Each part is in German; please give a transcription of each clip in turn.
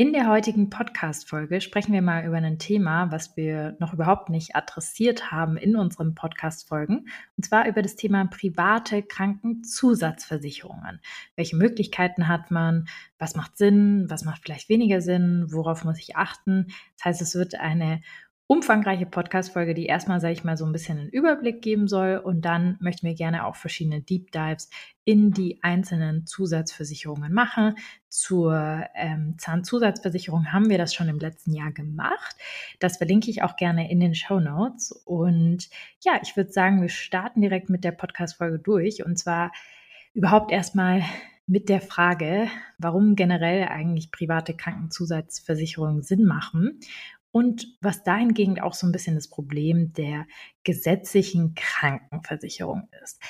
In der heutigen Podcast-Folge sprechen wir mal über ein Thema, was wir noch überhaupt nicht adressiert haben in unseren Podcast-Folgen. Und zwar über das Thema private Krankenzusatzversicherungen. Welche Möglichkeiten hat man? Was macht Sinn? Was macht vielleicht weniger Sinn? Worauf muss ich achten? Das heißt, es wird eine umfangreiche Podcast-Folge, die erstmal, sage ich mal, so ein bisschen einen Überblick geben soll. Und dann möchten wir gerne auch verschiedene Deep Dives in die einzelnen Zusatzversicherungen machen. Zur ähm, Zahnzusatzversicherung haben wir das schon im letzten Jahr gemacht. Das verlinke ich auch gerne in den Show Notes. Und ja, ich würde sagen, wir starten direkt mit der Podcast-Folge durch. Und zwar überhaupt erstmal mit der Frage, warum generell eigentlich private Krankenzusatzversicherungen Sinn machen und was dahingehend auch so ein bisschen das Problem der gesetzlichen Krankenversicherung ist.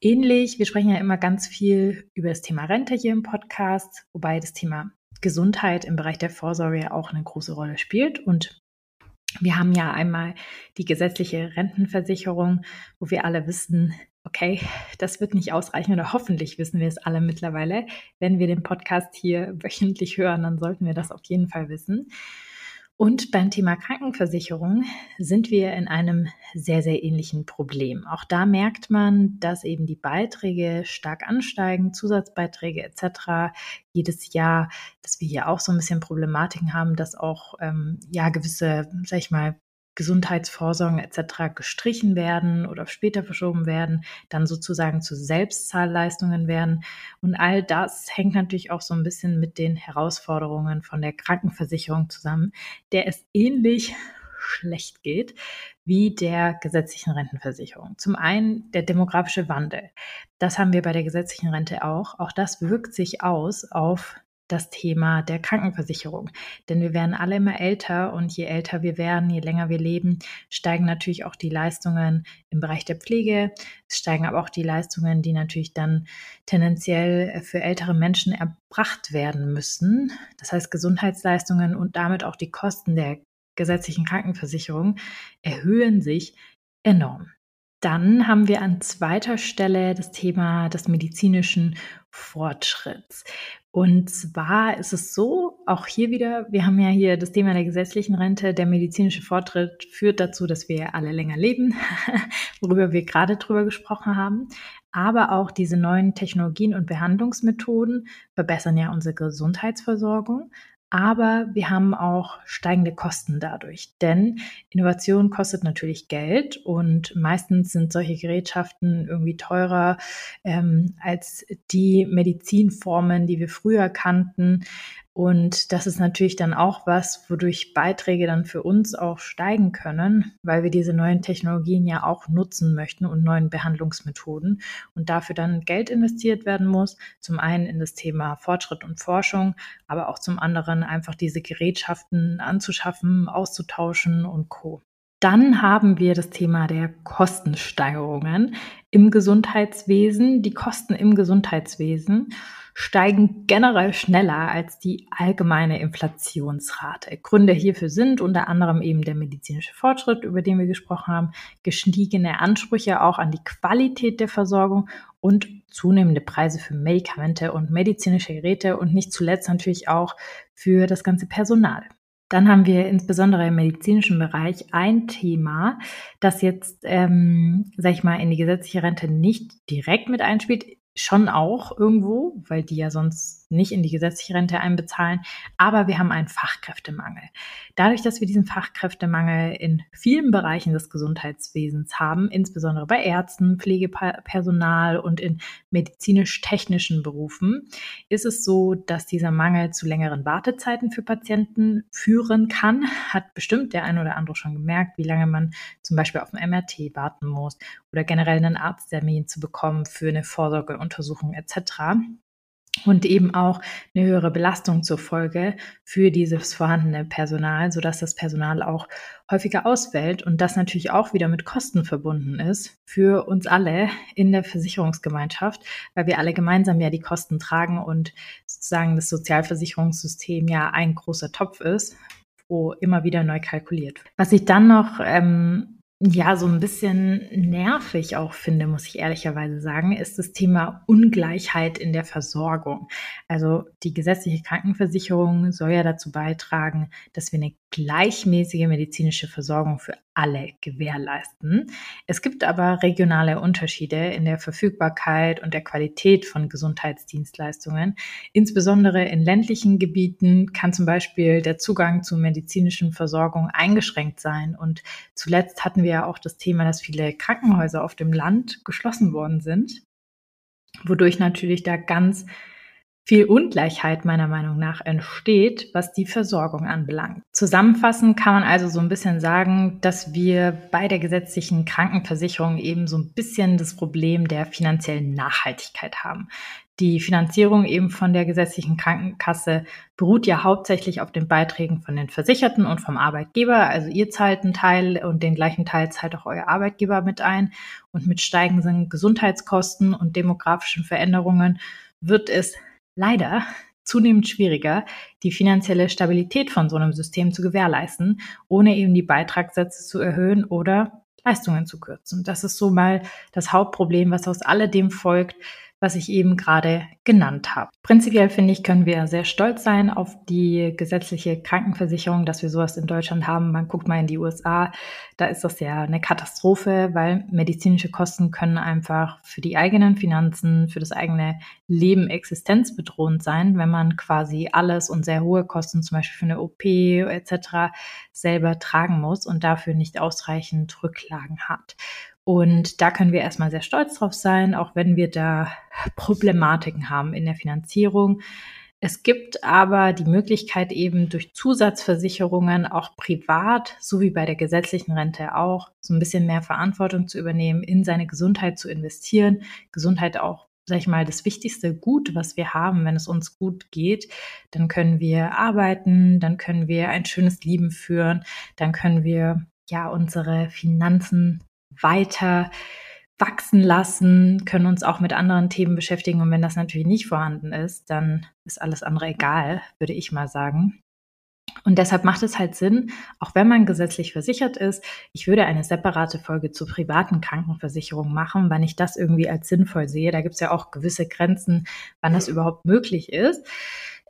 Ähnlich, wir sprechen ja immer ganz viel über das Thema Rente hier im Podcast, wobei das Thema Gesundheit im Bereich der Vorsorge auch eine große Rolle spielt. Und wir haben ja einmal die gesetzliche Rentenversicherung, wo wir alle wissen, okay, das wird nicht ausreichen oder hoffentlich wissen wir es alle mittlerweile. Wenn wir den Podcast hier wöchentlich hören, dann sollten wir das auf jeden Fall wissen. Und beim Thema Krankenversicherung sind wir in einem sehr, sehr ähnlichen Problem. Auch da merkt man, dass eben die Beiträge stark ansteigen, Zusatzbeiträge etc. jedes Jahr, dass wir hier auch so ein bisschen Problematiken haben, dass auch ähm, ja gewisse, sag ich mal, Gesundheitsvorsorgen etc. gestrichen werden oder später verschoben werden, dann sozusagen zu Selbstzahlleistungen werden. Und all das hängt natürlich auch so ein bisschen mit den Herausforderungen von der Krankenversicherung zusammen, der es ähnlich schlecht geht wie der gesetzlichen Rentenversicherung. Zum einen der demografische Wandel. Das haben wir bei der gesetzlichen Rente auch. Auch das wirkt sich aus auf das Thema der Krankenversicherung. Denn wir werden alle immer älter und je älter wir werden, je länger wir leben, steigen natürlich auch die Leistungen im Bereich der Pflege. Es steigen aber auch die Leistungen, die natürlich dann tendenziell für ältere Menschen erbracht werden müssen. Das heißt, Gesundheitsleistungen und damit auch die Kosten der gesetzlichen Krankenversicherung erhöhen sich enorm. Dann haben wir an zweiter Stelle das Thema des medizinischen Fortschritts. Und zwar ist es so, auch hier wieder, wir haben ja hier das Thema der gesetzlichen Rente. Der medizinische Fortschritt führt dazu, dass wir alle länger leben, worüber wir gerade drüber gesprochen haben. Aber auch diese neuen Technologien und Behandlungsmethoden verbessern ja unsere Gesundheitsversorgung. Aber wir haben auch steigende Kosten dadurch, denn Innovation kostet natürlich Geld und meistens sind solche Gerätschaften irgendwie teurer ähm, als die Medizinformen, die wir früher kannten. Und das ist natürlich dann auch was, wodurch Beiträge dann für uns auch steigen können, weil wir diese neuen Technologien ja auch nutzen möchten und neuen Behandlungsmethoden und dafür dann Geld investiert werden muss. Zum einen in das Thema Fortschritt und Forschung, aber auch zum anderen einfach diese Gerätschaften anzuschaffen, auszutauschen und Co. Dann haben wir das Thema der Kostensteigerungen im Gesundheitswesen. Die Kosten im Gesundheitswesen steigen generell schneller als die allgemeine Inflationsrate. Gründe hierfür sind unter anderem eben der medizinische Fortschritt, über den wir gesprochen haben, gestiegene Ansprüche auch an die Qualität der Versorgung und zunehmende Preise für Medikamente und medizinische Geräte und nicht zuletzt natürlich auch für das ganze Personal. Dann haben wir insbesondere im medizinischen Bereich ein Thema, das jetzt, ähm, sag ich mal, in die gesetzliche Rente nicht direkt mit einspielt, schon auch irgendwo, weil die ja sonst nicht in die gesetzliche Rente einbezahlen, aber wir haben einen Fachkräftemangel. Dadurch, dass wir diesen Fachkräftemangel in vielen Bereichen des Gesundheitswesens haben, insbesondere bei Ärzten, Pflegepersonal und in medizinisch-technischen Berufen, ist es so, dass dieser Mangel zu längeren Wartezeiten für Patienten führen kann. Hat bestimmt der ein oder andere schon gemerkt, wie lange man zum Beispiel auf ein MRT warten muss oder generell einen Arzttermin zu bekommen für eine Vorsorgeuntersuchung etc. und eben auch eine höhere Belastung zur Folge für dieses vorhandene Personal, sodass das Personal auch häufiger ausfällt und das natürlich auch wieder mit Kosten verbunden ist für uns alle in der Versicherungsgemeinschaft, weil wir alle gemeinsam ja die Kosten tragen und sozusagen das Sozialversicherungssystem ja ein großer Topf ist, wo immer wieder neu kalkuliert. Was ich dann noch ähm, ja, so ein bisschen nervig auch finde, muss ich ehrlicherweise sagen, ist das Thema Ungleichheit in der Versorgung. Also die gesetzliche Krankenversicherung soll ja dazu beitragen, dass wir eine gleichmäßige medizinische Versorgung für alle gewährleisten. Es gibt aber regionale Unterschiede in der Verfügbarkeit und der Qualität von Gesundheitsdienstleistungen. Insbesondere in ländlichen Gebieten kann zum Beispiel der Zugang zu medizinischen Versorgung eingeschränkt sein. Und zuletzt hatten wir ja auch das Thema, dass viele Krankenhäuser auf dem Land geschlossen worden sind, wodurch natürlich da ganz viel Ungleichheit meiner Meinung nach entsteht, was die Versorgung anbelangt. Zusammenfassend kann man also so ein bisschen sagen, dass wir bei der gesetzlichen Krankenversicherung eben so ein bisschen das Problem der finanziellen Nachhaltigkeit haben. Die Finanzierung eben von der gesetzlichen Krankenkasse beruht ja hauptsächlich auf den Beiträgen von den Versicherten und vom Arbeitgeber. Also ihr zahlt einen Teil und den gleichen Teil zahlt auch euer Arbeitgeber mit ein. Und mit steigenden Gesundheitskosten und demografischen Veränderungen wird es leider zunehmend schwieriger, die finanzielle Stabilität von so einem System zu gewährleisten, ohne eben die Beitragssätze zu erhöhen oder Leistungen zu kürzen. Das ist so mal das Hauptproblem, was aus alledem folgt, was ich eben gerade genannt habe. Prinzipiell finde ich, können wir sehr stolz sein auf die gesetzliche Krankenversicherung, dass wir sowas in Deutschland haben. Man guckt mal in die USA, da ist das ja eine Katastrophe, weil medizinische Kosten können einfach für die eigenen Finanzen, für das eigene Leben existenzbedrohend sein, wenn man quasi alles und sehr hohe Kosten, zum Beispiel für eine OP etc., selber tragen muss und dafür nicht ausreichend Rücklagen hat. Und da können wir erstmal sehr stolz drauf sein, auch wenn wir da Problematiken haben in der Finanzierung. Es gibt aber die Möglichkeit eben durch Zusatzversicherungen auch privat, so wie bei der gesetzlichen Rente auch, so ein bisschen mehr Verantwortung zu übernehmen, in seine Gesundheit zu investieren. Gesundheit auch, sag ich mal, das wichtigste Gut, was wir haben, wenn es uns gut geht. Dann können wir arbeiten, dann können wir ein schönes Leben führen, dann können wir ja unsere Finanzen weiter wachsen lassen, können uns auch mit anderen Themen beschäftigen. Und wenn das natürlich nicht vorhanden ist, dann ist alles andere egal, würde ich mal sagen. Und deshalb macht es halt Sinn, auch wenn man gesetzlich versichert ist, ich würde eine separate Folge zur privaten Krankenversicherung machen, wann ich das irgendwie als sinnvoll sehe. Da gibt es ja auch gewisse Grenzen, wann das überhaupt möglich ist.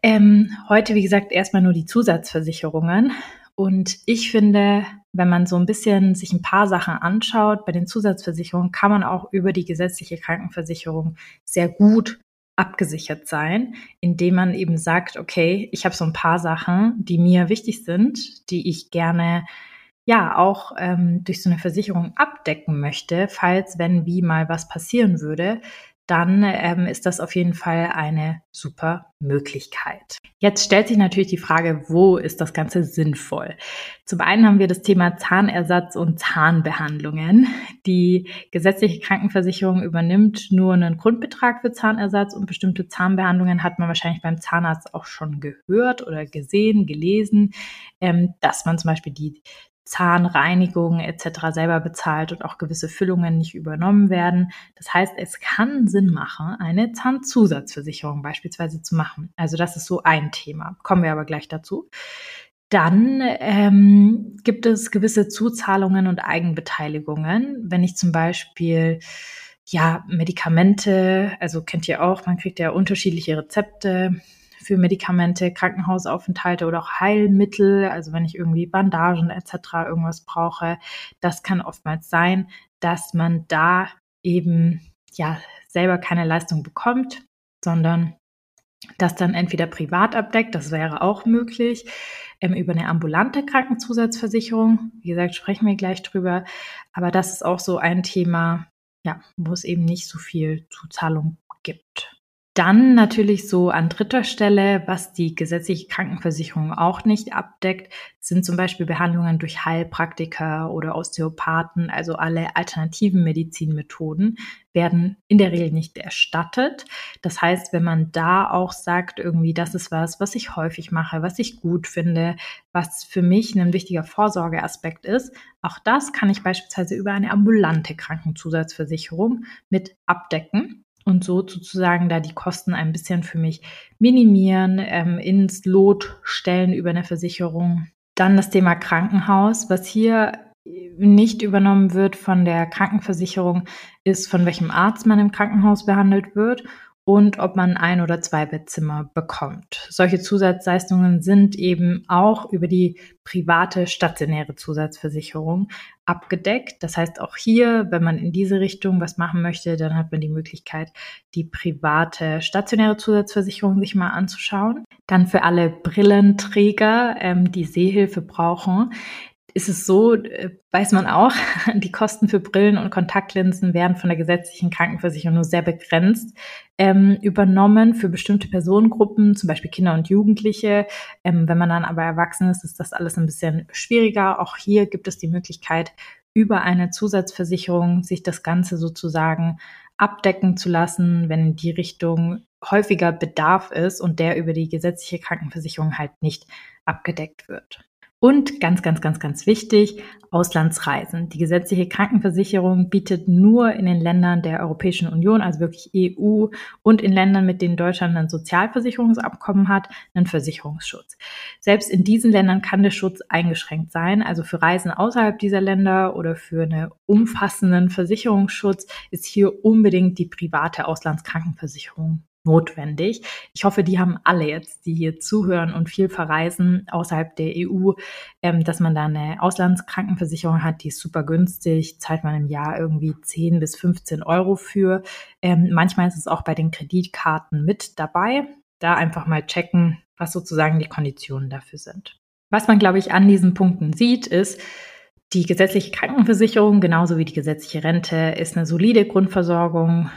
Ähm, heute, wie gesagt, erstmal nur die Zusatzversicherungen. Und ich finde, wenn man so ein bisschen sich ein paar Sachen anschaut, bei den Zusatzversicherungen kann man auch über die gesetzliche Krankenversicherung sehr gut abgesichert sein, indem man eben sagt, okay, ich habe so ein paar Sachen, die mir wichtig sind, die ich gerne ja auch ähm, durch so eine Versicherung abdecken möchte, falls wenn wie mal was passieren würde, dann ähm, ist das auf jeden Fall eine super Möglichkeit. Jetzt stellt sich natürlich die Frage, wo ist das Ganze sinnvoll? Zum einen haben wir das Thema Zahnersatz und Zahnbehandlungen. Die gesetzliche Krankenversicherung übernimmt nur einen Grundbetrag für Zahnersatz und bestimmte Zahnbehandlungen hat man wahrscheinlich beim Zahnarzt auch schon gehört oder gesehen, gelesen, ähm, dass man zum Beispiel die Zahnreinigung etc. selber bezahlt und auch gewisse Füllungen nicht übernommen werden. Das heißt, es kann Sinn machen, eine Zahnzusatzversicherung beispielsweise zu machen. Also das ist so ein Thema. Kommen wir aber gleich dazu. Dann ähm, gibt es gewisse Zuzahlungen und Eigenbeteiligungen. Wenn ich zum Beispiel ja Medikamente, also kennt ihr auch, man kriegt ja unterschiedliche Rezepte für Medikamente, Krankenhausaufenthalte oder auch Heilmittel, also wenn ich irgendwie Bandagen etc. irgendwas brauche, das kann oftmals sein, dass man da eben ja selber keine Leistung bekommt, sondern das dann entweder privat abdeckt, das wäre auch möglich, ähm, über eine ambulante Krankenzusatzversicherung. Wie gesagt, sprechen wir gleich drüber. Aber das ist auch so ein Thema, ja, wo es eben nicht so viel Zuzahlung gibt. Dann natürlich so an dritter Stelle, was die gesetzliche Krankenversicherung auch nicht abdeckt, sind zum Beispiel Behandlungen durch Heilpraktiker oder Osteopathen, also alle alternativen Medizinmethoden werden in der Regel nicht erstattet. Das heißt, wenn man da auch sagt, irgendwie, das ist was, was ich häufig mache, was ich gut finde, was für mich ein wichtiger Vorsorgeaspekt ist, auch das kann ich beispielsweise über eine ambulante Krankenzusatzversicherung mit abdecken und so sozusagen da die Kosten ein bisschen für mich minimieren, ähm, ins Lot stellen über eine Versicherung. Dann das Thema Krankenhaus, was hier nicht übernommen wird von der Krankenversicherung, ist, von welchem Arzt man im Krankenhaus behandelt wird und ob man ein oder zwei Bettzimmer bekommt. Solche Zusatzleistungen sind eben auch über die private stationäre Zusatzversicherung abgedeckt. Das heißt, auch hier, wenn man in diese Richtung was machen möchte, dann hat man die Möglichkeit, die private stationäre Zusatzversicherung sich mal anzuschauen. Dann für alle Brillenträger, ähm, die Sehhilfe brauchen, ist es so, äh, weiß man auch, die Kosten für Brillen und Kontaktlinsen werden von der gesetzlichen Krankenversicherung nur sehr begrenzt ähm, übernommen für bestimmte Personengruppen, zum Beispiel Kinder und Jugendliche. Ähm, wenn man dann aber erwachsen ist, ist das alles ein bisschen schwieriger. Auch hier gibt es die Möglichkeit, über eine Zusatzversicherung sich das Ganze sozusagen abdecken zu lassen, wenn in die Richtung häufiger Bedarf ist und der über die gesetzliche Krankenversicherung halt nicht abgedeckt wird. Und ganz, ganz, ganz, ganz wichtig, Auslandsreisen. Die gesetzliche Krankenversicherung bietet nur in den Ländern der Europäischen Union, also wirklich EU und in Ländern, mit denen Deutschland ein Sozialversicherungsabkommen hat, einen Versicherungsschutz. Selbst in diesen Ländern kann der Schutz eingeschränkt sein. Also für Reisen außerhalb dieser Länder oder für einen umfassenden Versicherungsschutz ist hier unbedingt die private Auslandskrankenversicherung notwendig. Ich hoffe, die haben alle jetzt, die hier zuhören und viel verreisen außerhalb der EU, ähm, dass man da eine Auslandskrankenversicherung hat, die ist super günstig, zahlt man im Jahr irgendwie 10 bis 15 Euro für. Ähm, manchmal ist es auch bei den Kreditkarten mit dabei. Da einfach mal checken, was sozusagen die Konditionen dafür sind. Was man, glaube ich, an diesen Punkten sieht, ist, die gesetzliche Krankenversicherung, genauso wie die gesetzliche Rente, ist eine solide Grundversorgung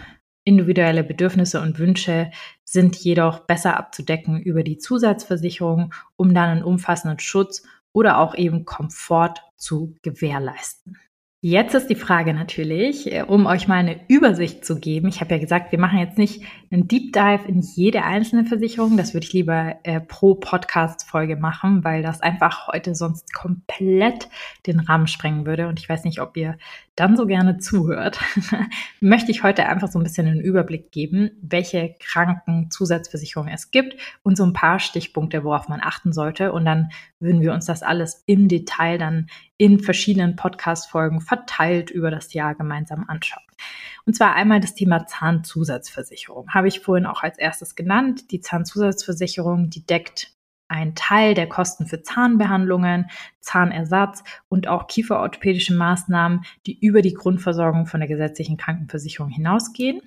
Individuelle Bedürfnisse und Wünsche sind jedoch besser abzudecken über die Zusatzversicherung, um dann einen umfassenden Schutz oder auch eben Komfort zu gewährleisten. Jetzt ist die Frage natürlich, äh, um euch mal eine Übersicht zu geben. Ich habe ja gesagt, wir machen jetzt nicht einen Deep Dive in jede einzelne Versicherung. Das würde ich lieber äh, pro Podcast-Folge machen, weil das einfach heute sonst komplett den Rahmen sprengen würde. Und ich weiß nicht, ob ihr dann so gerne zuhört. Möchte ich heute einfach so ein bisschen einen Überblick geben, welche Krankenzusatzversicherungen es gibt und so ein paar Stichpunkte, worauf man achten sollte. Und dann würden wir uns das alles im Detail dann in verschiedenen Podcast-Folgen verteilt über das Jahr gemeinsam anschauen. Und zwar einmal das Thema Zahnzusatzversicherung. Habe ich vorhin auch als erstes genannt. Die Zahnzusatzversicherung, die deckt einen Teil der Kosten für Zahnbehandlungen, Zahnersatz und auch kieferorthopädische Maßnahmen, die über die Grundversorgung von der gesetzlichen Krankenversicherung hinausgehen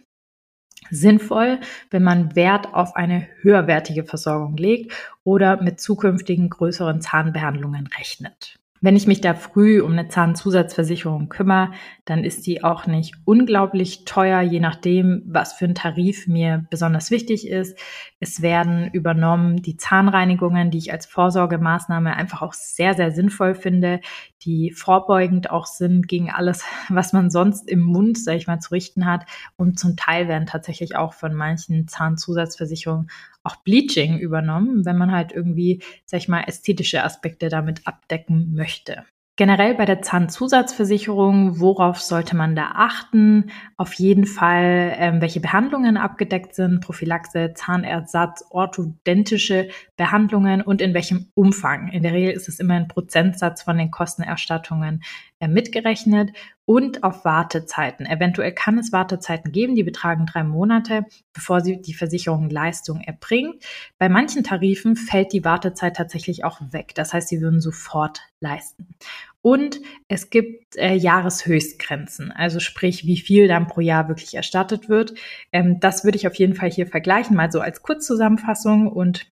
sinnvoll, wenn man Wert auf eine höherwertige Versorgung legt oder mit zukünftigen größeren Zahnbehandlungen rechnet. Wenn ich mich da früh um eine Zahnzusatzversicherung kümmere, dann ist die auch nicht unglaublich teuer, je nachdem, was für ein Tarif mir besonders wichtig ist. Es werden übernommen die Zahnreinigungen, die ich als Vorsorgemaßnahme einfach auch sehr, sehr sinnvoll finde, die vorbeugend auch sind gegen alles, was man sonst im Mund, sag ich mal, zu richten hat. Und zum Teil werden tatsächlich auch von manchen Zahnzusatzversicherungen auch Bleaching übernommen, wenn man halt irgendwie, sag ich mal, ästhetische Aspekte damit abdecken möchte. Generell bei der Zahnzusatzversicherung, worauf sollte man da achten? Auf jeden Fall, ähm, welche Behandlungen abgedeckt sind, Prophylaxe, Zahnersatz, orthodontische Behandlungen und in welchem Umfang. In der Regel ist es immer ein Prozentsatz von den Kostenerstattungen mitgerechnet und auf Wartezeiten. Eventuell kann es Wartezeiten geben, die betragen drei Monate, bevor sie die Versicherung Leistung erbringt. Bei manchen Tarifen fällt die Wartezeit tatsächlich auch weg. Das heißt, sie würden sofort leisten. Und es gibt äh, Jahreshöchstgrenzen, also sprich, wie viel dann pro Jahr wirklich erstattet wird. Ähm, das würde ich auf jeden Fall hier vergleichen, mal so als Kurzzusammenfassung und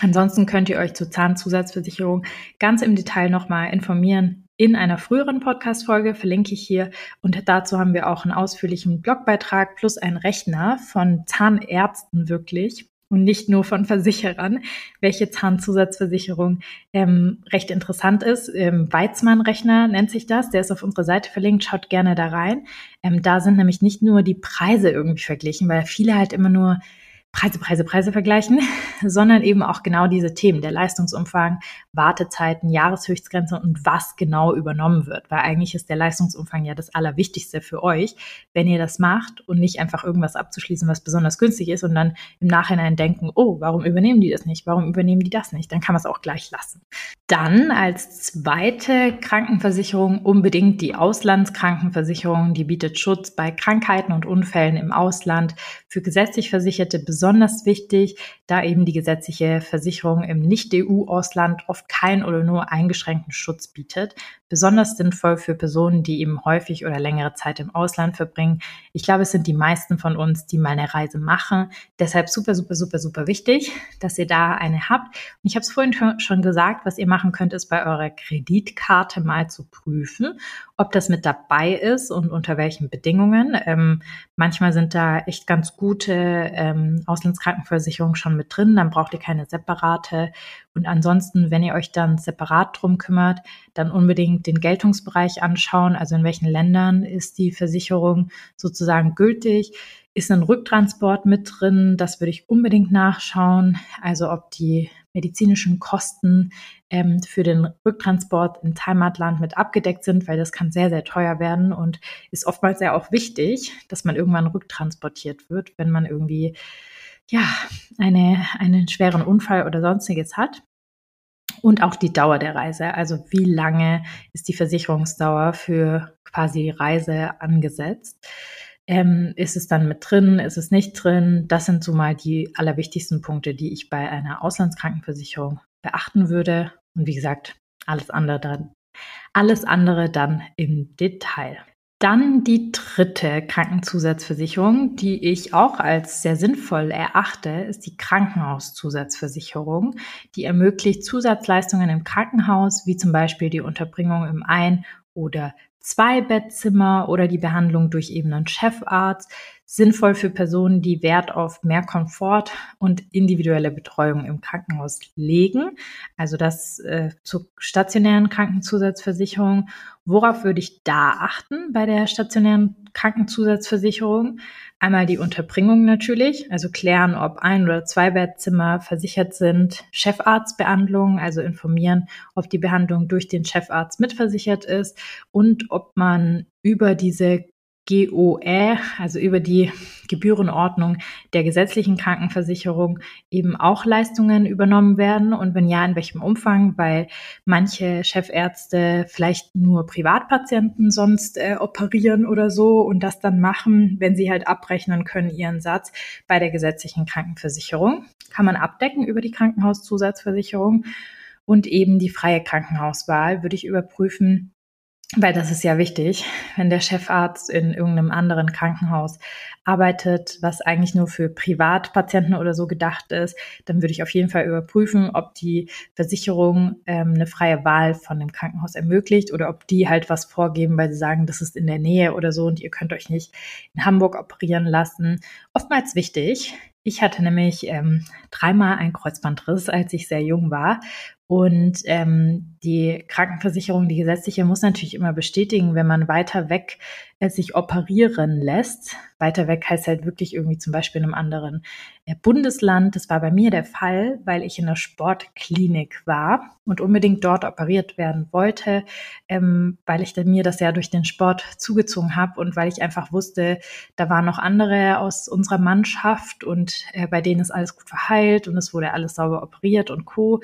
Ansonsten könnt ihr euch zur Zahnzusatzversicherung ganz im Detail nochmal informieren in einer früheren Podcast-Folge, verlinke ich hier. Und dazu haben wir auch einen ausführlichen Blogbeitrag plus einen Rechner von Zahnärzten wirklich und nicht nur von Versicherern, welche Zahnzusatzversicherung ähm, recht interessant ist. Ähm, Weizmann-Rechner nennt sich das, der ist auf unserer Seite verlinkt, schaut gerne da rein. Ähm, da sind nämlich nicht nur die Preise irgendwie verglichen, weil viele halt immer nur Preise, Preise, Preise vergleichen, sondern eben auch genau diese Themen, der Leistungsumfang, Wartezeiten, Jahreshöchstgrenze und was genau übernommen wird. Weil eigentlich ist der Leistungsumfang ja das Allerwichtigste für euch, wenn ihr das macht und nicht einfach irgendwas abzuschließen, was besonders günstig ist und dann im Nachhinein denken, oh, warum übernehmen die das nicht? Warum übernehmen die das nicht? Dann kann man es auch gleich lassen. Dann als zweite Krankenversicherung unbedingt die Auslandskrankenversicherung. Die bietet Schutz bei Krankheiten und Unfällen im Ausland für gesetzlich Versicherte besonders wichtig, da eben die gesetzliche Versicherung im Nicht-EU-Ausland oft keinen oder nur eingeschränkten Schutz bietet. Besonders sinnvoll für Personen, die eben häufig oder längere Zeit im Ausland verbringen. Ich glaube, es sind die meisten von uns, die mal eine Reise machen. Deshalb super, super, super, super wichtig, dass ihr da eine habt. Und ich habe es vorhin schon gesagt, was ihr machen könnt, ist bei eurer Kreditkarte mal zu prüfen, ob das mit dabei ist und unter welchen Bedingungen. Ähm, manchmal sind da echt ganz gute ähm, Auslandskrankenversicherungen schon mit drin, dann braucht ihr keine separate. Und ansonsten, wenn ihr euch dann separat drum kümmert, dann unbedingt den Geltungsbereich anschauen, also in welchen Ländern ist die Versicherung sozusagen gültig. Ist ein Rücktransport mit drin? Das würde ich unbedingt nachschauen. Also ob die medizinischen Kosten ähm, für den Rücktransport ins Heimatland mit abgedeckt sind, weil das kann sehr, sehr teuer werden und ist oftmals ja auch wichtig, dass man irgendwann rücktransportiert wird, wenn man irgendwie ja, eine, einen schweren Unfall oder sonstiges hat. Und auch die Dauer der Reise, also wie lange ist die Versicherungsdauer für quasi Reise angesetzt. Ähm, ist es dann mit drin? Ist es nicht drin? Das sind so mal die allerwichtigsten Punkte, die ich bei einer Auslandskrankenversicherung beachten würde. Und wie gesagt, alles andere dann, alles andere dann im Detail. Dann die dritte Krankenzusatzversicherung, die ich auch als sehr sinnvoll erachte, ist die Krankenhauszusatzversicherung. Die ermöglicht Zusatzleistungen im Krankenhaus, wie zum Beispiel die Unterbringung im Ein- oder Zwei-Bettzimmer oder die Behandlung durch eben einen Chefarzt sinnvoll für Personen, die Wert auf mehr Komfort und individuelle Betreuung im Krankenhaus legen. Also das äh, zur stationären Krankenzusatzversicherung. Worauf würde ich da achten bei der stationären Krankenzusatzversicherung? Einmal die Unterbringung natürlich, also klären, ob ein oder zwei Bettzimmer versichert sind. Chefarztbehandlung, also informieren, ob die Behandlung durch den Chefarzt mitversichert ist und ob man über diese GOE, also über die Gebührenordnung der gesetzlichen Krankenversicherung eben auch Leistungen übernommen werden. Und wenn ja, in welchem Umfang, weil manche Chefärzte vielleicht nur Privatpatienten sonst äh, operieren oder so und das dann machen, wenn sie halt abrechnen können ihren Satz bei der gesetzlichen Krankenversicherung. Kann man abdecken über die Krankenhauszusatzversicherung. Und eben die freie Krankenhauswahl würde ich überprüfen, weil das ist ja wichtig, wenn der Chefarzt in irgendeinem anderen Krankenhaus arbeitet, was eigentlich nur für Privatpatienten oder so gedacht ist, dann würde ich auf jeden Fall überprüfen, ob die Versicherung ähm, eine freie Wahl von dem Krankenhaus ermöglicht oder ob die halt was vorgeben, weil sie sagen, das ist in der Nähe oder so und ihr könnt euch nicht in Hamburg operieren lassen. Oftmals wichtig. Ich hatte nämlich ähm, dreimal einen Kreuzbandriss, als ich sehr jung war und ähm, die Krankenversicherung, die gesetzliche, muss natürlich immer bestätigen, wenn man weiter weg äh, sich operieren lässt. Weiter weg heißt halt wirklich irgendwie zum Beispiel in einem anderen äh, Bundesland. Das war bei mir der Fall, weil ich in der Sportklinik war und unbedingt dort operiert werden wollte, ähm, weil ich mir das ja durch den Sport zugezogen habe und weil ich einfach wusste, da waren noch andere aus unserer Mannschaft und äh, bei denen ist alles gut verheilt und es wurde alles sauber operiert und co.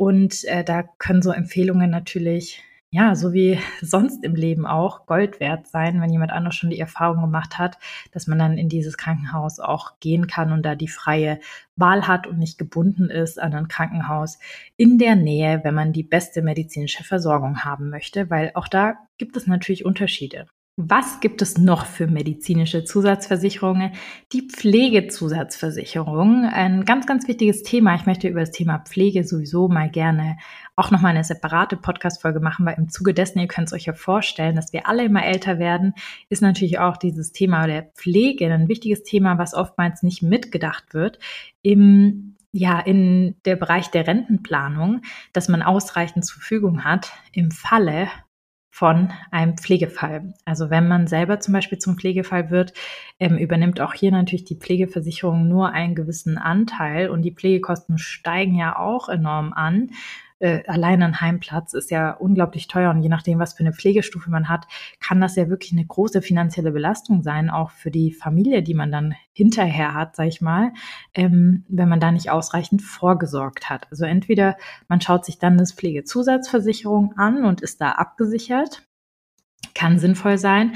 Und äh, da können so Empfehlungen natürlich, ja, so wie sonst im Leben auch, Gold wert sein, wenn jemand anders schon die Erfahrung gemacht hat, dass man dann in dieses Krankenhaus auch gehen kann und da die freie Wahl hat und nicht gebunden ist an ein Krankenhaus in der Nähe, wenn man die beste medizinische Versorgung haben möchte, weil auch da gibt es natürlich Unterschiede. Was gibt es noch für medizinische Zusatzversicherungen? Die Pflegezusatzversicherung, ein ganz, ganz wichtiges Thema. Ich möchte über das Thema Pflege sowieso mal gerne auch nochmal eine separate Podcast-Folge machen, weil im Zuge dessen, ihr könnt es euch ja vorstellen, dass wir alle immer älter werden, ist natürlich auch dieses Thema der Pflege ein wichtiges Thema, was oftmals nicht mitgedacht wird. Im ja, in der Bereich der Rentenplanung, dass man ausreichend zur Verfügung hat im Falle von einem Pflegefall. Also wenn man selber zum Beispiel zum Pflegefall wird, ähm, übernimmt auch hier natürlich die Pflegeversicherung nur einen gewissen Anteil und die Pflegekosten steigen ja auch enorm an äh, allein ein Heimplatz ist ja unglaublich teuer und je nachdem, was für eine Pflegestufe man hat, kann das ja wirklich eine große finanzielle Belastung sein, auch für die Familie, die man dann hinterher hat, sag ich mal, ähm, wenn man da nicht ausreichend vorgesorgt hat. Also entweder man schaut sich dann das Pflegezusatzversicherung an und ist da abgesichert, kann sinnvoll sein.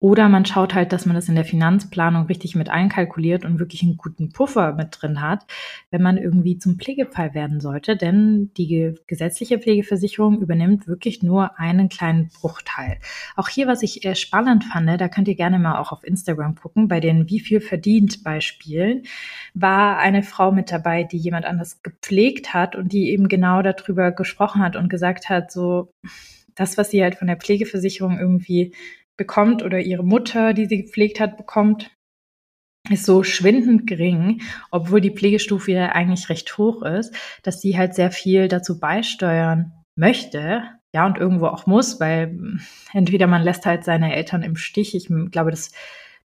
Oder man schaut halt, dass man das in der Finanzplanung richtig mit einkalkuliert und wirklich einen guten Puffer mit drin hat, wenn man irgendwie zum Pflegefall werden sollte. Denn die gesetzliche Pflegeversicherung übernimmt wirklich nur einen kleinen Bruchteil. Auch hier, was ich spannend fand, da könnt ihr gerne mal auch auf Instagram gucken, bei den Wie viel verdient Beispielen, war eine Frau mit dabei, die jemand anders gepflegt hat und die eben genau darüber gesprochen hat und gesagt hat, so, das, was sie halt von der Pflegeversicherung irgendwie bekommt oder ihre Mutter, die sie gepflegt hat, bekommt, ist so schwindend gering, obwohl die Pflegestufe ja eigentlich recht hoch ist, dass sie halt sehr viel dazu beisteuern möchte, ja, und irgendwo auch muss, weil entweder man lässt halt seine Eltern im Stich. Ich glaube, das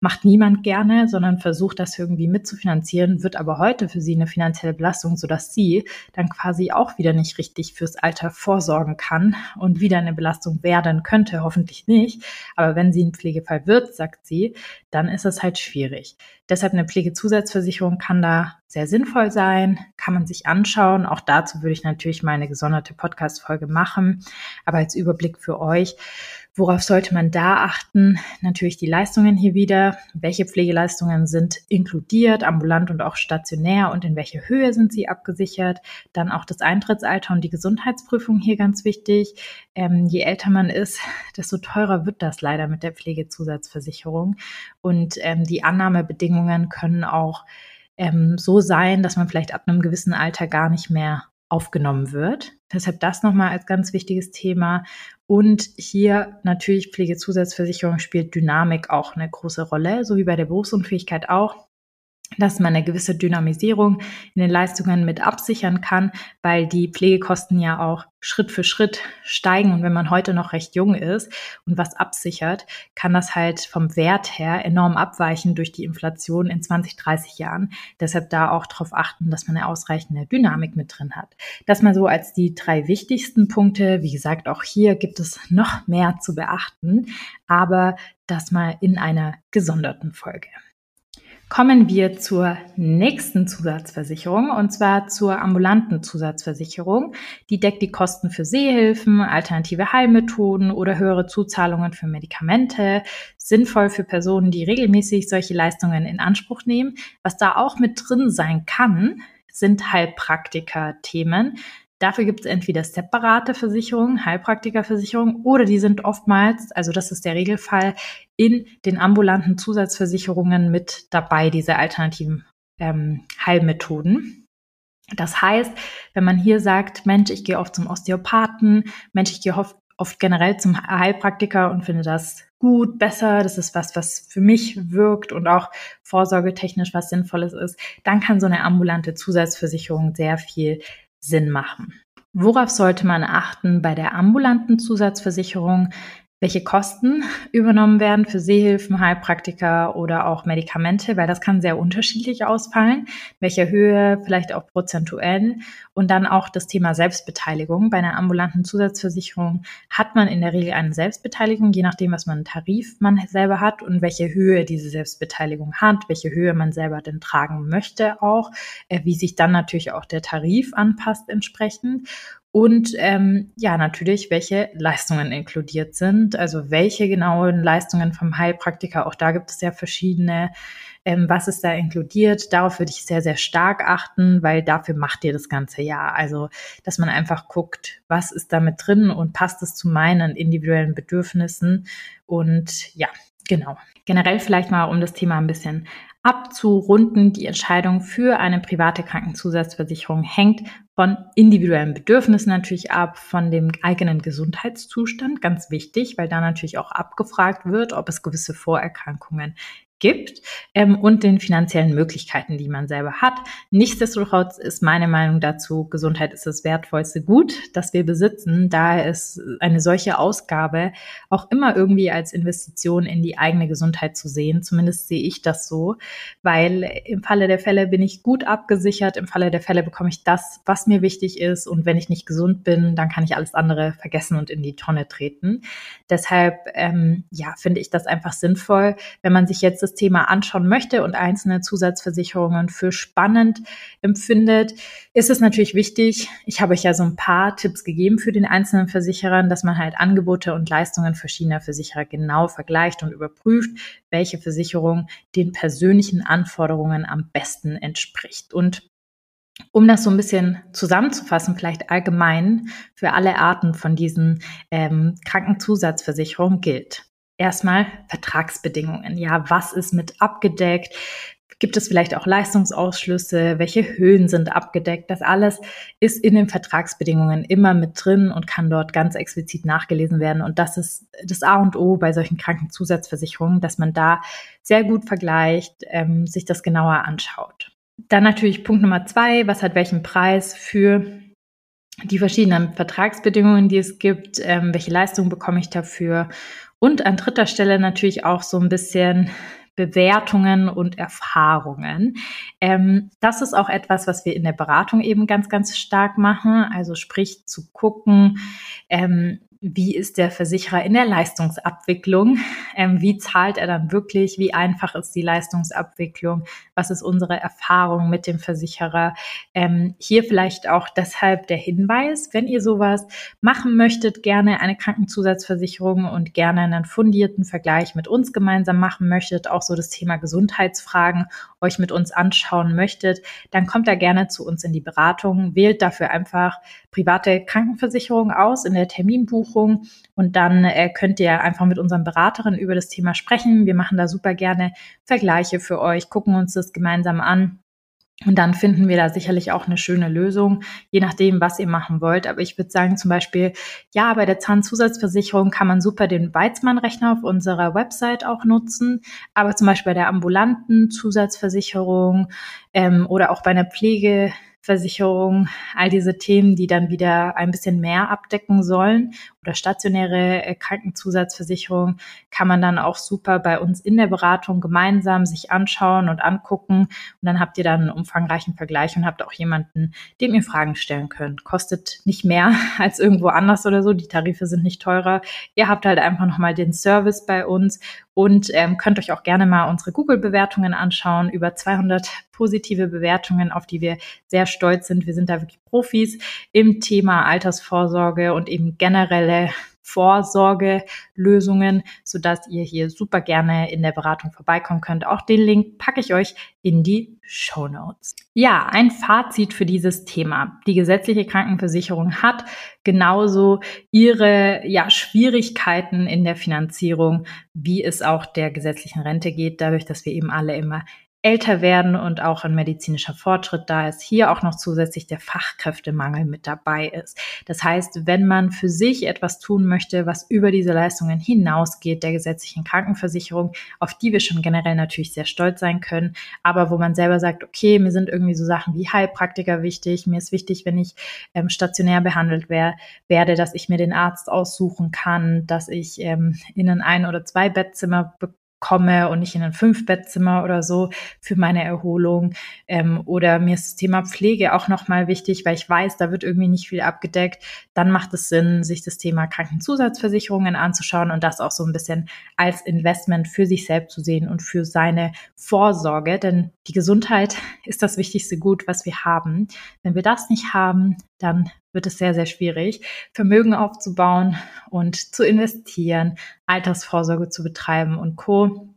macht niemand gerne, sondern versucht das irgendwie mitzufinanzieren, wird aber heute für sie eine finanzielle Belastung, sodass sie dann quasi auch wieder nicht richtig fürs Alter vorsorgen kann und wieder eine Belastung werden könnte, hoffentlich nicht. Aber wenn sie ein Pflegefall wird, sagt sie, dann ist es halt schwierig. Deshalb eine Pflegezusatzversicherung kann da sehr sinnvoll sein, kann man sich anschauen. Auch dazu würde ich natürlich mal eine gesonderte Podcast-Folge machen. Aber als Überblick für euch, Worauf sollte man da achten? Natürlich die Leistungen hier wieder. Welche Pflegeleistungen sind inkludiert, ambulant und auch stationär und in welche Höhe sind sie abgesichert? Dann auch das Eintrittsalter und die Gesundheitsprüfung hier ganz wichtig. Ähm, je älter man ist, desto teurer wird das leider mit der Pflegezusatzversicherung. Und ähm, die Annahmebedingungen können auch ähm, so sein, dass man vielleicht ab einem gewissen Alter gar nicht mehr aufgenommen wird. Deshalb das nochmal als ganz wichtiges Thema. Und hier natürlich Pflegezusatzversicherung spielt Dynamik auch eine große Rolle, so wie bei der Berufsunfähigkeit auch dass man eine gewisse Dynamisierung in den Leistungen mit absichern kann, weil die Pflegekosten ja auch Schritt für Schritt steigen. Und wenn man heute noch recht jung ist und was absichert, kann das halt vom Wert her enorm abweichen durch die Inflation in 20, 30 Jahren. Deshalb da auch darauf achten, dass man eine ausreichende Dynamik mit drin hat. Das mal so als die drei wichtigsten Punkte. Wie gesagt, auch hier gibt es noch mehr zu beachten, aber das mal in einer gesonderten Folge kommen wir zur nächsten Zusatzversicherung und zwar zur ambulanten Zusatzversicherung. Die deckt die Kosten für Sehhilfen, alternative Heilmethoden oder höhere Zuzahlungen für Medikamente. Sinnvoll für Personen, die regelmäßig solche Leistungen in Anspruch nehmen. Was da auch mit drin sein kann, sind Heilpraktiker-Themen. Dafür gibt es entweder separate Versicherungen, Heilpraktikerversicherungen, oder die sind oftmals, also das ist der Regelfall, in den ambulanten Zusatzversicherungen mit dabei, diese alternativen ähm, Heilmethoden. Das heißt, wenn man hier sagt, Mensch, ich gehe oft zum Osteopathen, Mensch, ich gehe oft, oft generell zum Heilpraktiker und finde das gut, besser, das ist was, was für mich wirkt und auch vorsorgetechnisch was Sinnvolles ist, dann kann so eine ambulante Zusatzversicherung sehr viel Sinn machen. Worauf sollte man achten bei der ambulanten Zusatzversicherung? Welche Kosten übernommen werden für Sehhilfen, Heilpraktiker oder auch Medikamente, weil das kann sehr unterschiedlich ausfallen, welcher Höhe, vielleicht auch prozentuell. Und dann auch das Thema Selbstbeteiligung. Bei einer ambulanten Zusatzversicherung hat man in der Regel eine Selbstbeteiligung, je nachdem, was man Tarif man selber hat und welche Höhe diese Selbstbeteiligung hat, welche Höhe man selber denn tragen möchte auch, äh, wie sich dann natürlich auch der Tarif anpasst entsprechend und ähm, ja, natürlich, welche Leistungen inkludiert sind, also welche genauen Leistungen vom Heilpraktiker, auch da gibt es ja verschiedene, ähm, was ist da inkludiert, darauf würde ich sehr, sehr stark achten, weil dafür macht ihr das ganze Jahr. Also, dass man einfach guckt, was ist da mit drin und passt es zu meinen individuellen Bedürfnissen und ja, Genau. Generell vielleicht mal, um das Thema ein bisschen abzurunden. Die Entscheidung für eine private Krankenzusatzversicherung hängt von individuellen Bedürfnissen natürlich ab, von dem eigenen Gesundheitszustand, ganz wichtig, weil da natürlich auch abgefragt wird, ob es gewisse Vorerkrankungen gibt ähm, und den finanziellen Möglichkeiten, die man selber hat. Nichtsdestotrotz ist meine Meinung dazu, Gesundheit ist das wertvollste Gut, das wir besitzen. Daher ist eine solche Ausgabe auch immer irgendwie als Investition in die eigene Gesundheit zu sehen. Zumindest sehe ich das so, weil im Falle der Fälle bin ich gut abgesichert. Im Falle der Fälle bekomme ich das, was mir wichtig ist. Und wenn ich nicht gesund bin, dann kann ich alles andere vergessen und in die Tonne treten. Deshalb, ähm, ja, finde ich das einfach sinnvoll, wenn man sich jetzt das Thema anschauen möchte und einzelne Zusatzversicherungen für spannend empfindet, ist es natürlich wichtig, ich habe euch ja so ein paar Tipps gegeben für den einzelnen Versicherern, dass man halt Angebote und Leistungen verschiedener Versicherer genau vergleicht und überprüft, welche Versicherung den persönlichen Anforderungen am besten entspricht. Und um das so ein bisschen zusammenzufassen, vielleicht allgemein für alle Arten von diesen ähm, Krankenzusatzversicherungen gilt erstmal Vertragsbedingungen. Ja, was ist mit abgedeckt? Gibt es vielleicht auch Leistungsausschlüsse? Welche Höhen sind abgedeckt? Das alles ist in den Vertragsbedingungen immer mit drin und kann dort ganz explizit nachgelesen werden. Und das ist das A und O bei solchen Krankenzusatzversicherungen, dass man da sehr gut vergleicht, ähm, sich das genauer anschaut. Dann natürlich Punkt Nummer zwei, was hat welchen Preis für die verschiedenen Vertragsbedingungen, die es gibt, ähm, welche Leistung bekomme ich dafür und an dritter Stelle natürlich auch so ein bisschen Bewertungen und Erfahrungen. Ähm, das ist auch etwas, was wir in der Beratung eben ganz, ganz stark machen. Also sprich zu gucken, ähm, wie ist der Versicherer in der Leistungsabwicklung? Ähm, wie zahlt er dann wirklich? Wie einfach ist die Leistungsabwicklung? Was ist unsere Erfahrung mit dem Versicherer? Ähm, hier vielleicht auch deshalb der Hinweis, wenn ihr sowas machen möchtet, gerne eine Krankenzusatzversicherung und gerne einen fundierten Vergleich mit uns gemeinsam machen möchtet, auch so das Thema Gesundheitsfragen euch mit uns anschauen möchtet, dann kommt da gerne zu uns in die Beratung, wählt dafür einfach private Krankenversicherung aus in der Terminbuchung und dann äh, könnt ihr einfach mit unseren Beraterinnen über das Thema sprechen. Wir machen da super gerne Vergleiche für euch, gucken uns das gemeinsam an und dann finden wir da sicherlich auch eine schöne Lösung, je nachdem, was ihr machen wollt. Aber ich würde sagen, zum Beispiel, ja, bei der Zahnzusatzversicherung kann man super den Weizmann-Rechner auf unserer Website auch nutzen. Aber zum Beispiel bei der ambulanten Zusatzversicherung ähm, oder auch bei einer Pflege Versicherung, all diese Themen, die dann wieder ein bisschen mehr abdecken sollen oder stationäre äh, Krankenzusatzversicherung kann man dann auch super bei uns in der Beratung gemeinsam sich anschauen und angucken. Und dann habt ihr dann einen umfangreichen Vergleich und habt auch jemanden, dem ihr Fragen stellen könnt. Kostet nicht mehr als irgendwo anders oder so. Die Tarife sind nicht teurer. Ihr habt halt einfach nochmal den Service bei uns und ähm, könnt euch auch gerne mal unsere Google-Bewertungen anschauen. Über 200 positive Bewertungen, auf die wir sehr stolz sind. Wir sind da wirklich Profis im Thema Altersvorsorge und eben generelle Vorsorgelösungen, sodass ihr hier super gerne in der Beratung vorbeikommen könnt. Auch den Link packe ich euch in die Show Notes. Ja, ein Fazit für dieses Thema. Die gesetzliche Krankenversicherung hat genauso ihre ja, Schwierigkeiten in der Finanzierung, wie es auch der gesetzlichen Rente geht, dadurch, dass wir eben alle immer älter werden und auch ein medizinischer Fortschritt da ist, hier auch noch zusätzlich der Fachkräftemangel mit dabei ist. Das heißt, wenn man für sich etwas tun möchte, was über diese Leistungen hinausgeht, der gesetzlichen Krankenversicherung, auf die wir schon generell natürlich sehr stolz sein können, aber wo man selber sagt, okay, mir sind irgendwie so Sachen wie Heilpraktiker wichtig, mir ist wichtig, wenn ich ähm, stationär behandelt wär, werde, dass ich mir den Arzt aussuchen kann, dass ich ähm, in ein ein oder zwei Bettzimmer komme und nicht in ein Fünf-Bettzimmer oder so für meine Erholung. Ähm, oder mir ist das Thema Pflege auch nochmal wichtig, weil ich weiß, da wird irgendwie nicht viel abgedeckt. Dann macht es Sinn, sich das Thema Krankenzusatzversicherungen anzuschauen und das auch so ein bisschen als Investment für sich selbst zu sehen und für seine Vorsorge. Denn die Gesundheit ist das wichtigste Gut, was wir haben. Wenn wir das nicht haben, dann wird es sehr, sehr schwierig, Vermögen aufzubauen und zu investieren, Altersvorsorge zu betreiben und Co.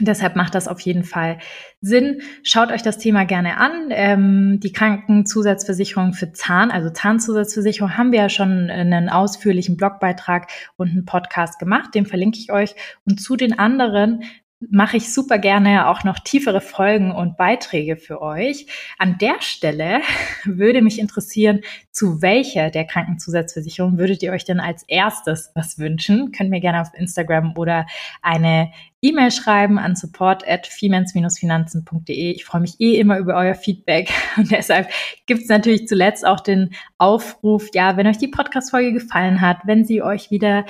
Deshalb macht das auf jeden Fall Sinn. Schaut euch das Thema gerne an. Ähm, die Krankenzusatzversicherung für Zahn, also Zahnzusatzversicherung, haben wir ja schon einen ausführlichen Blogbeitrag und einen Podcast gemacht. Den verlinke ich euch. Und zu den anderen mache ich super gerne auch noch tiefere Folgen und Beiträge für euch. An der Stelle würde mich interessieren, zu welcher der Krankenzusatzversicherung würdet ihr euch denn als erstes was wünschen? Könnt mir gerne auf Instagram oder eine E-Mail schreiben an support at finanzende Ich freue mich eh immer über euer Feedback und deshalb gibt es natürlich zuletzt auch den Aufruf, ja, wenn euch die Podcast-Folge gefallen hat, wenn sie euch wieder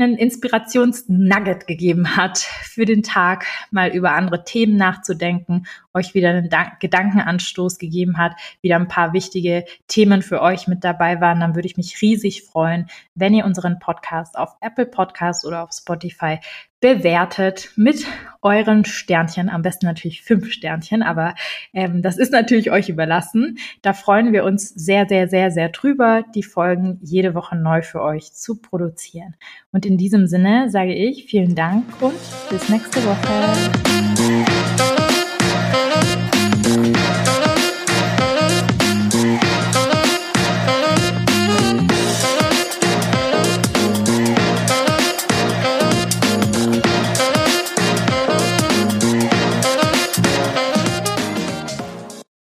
einen Inspirationsnugget gegeben hat für den Tag, mal über andere Themen nachzudenken, euch wieder einen Gedankenanstoß gegeben hat, wieder ein paar wichtige Themen für euch mit dabei waren, dann würde ich mich riesig freuen, wenn ihr unseren Podcast auf Apple Podcast oder auf Spotify bewertet mit euren Sternchen, am besten natürlich fünf Sternchen, aber ähm, das ist natürlich euch überlassen. Da freuen wir uns sehr, sehr, sehr, sehr drüber, die Folgen jede Woche neu für euch zu produzieren. Und in diesem Sinne sage ich vielen Dank und bis nächste Woche.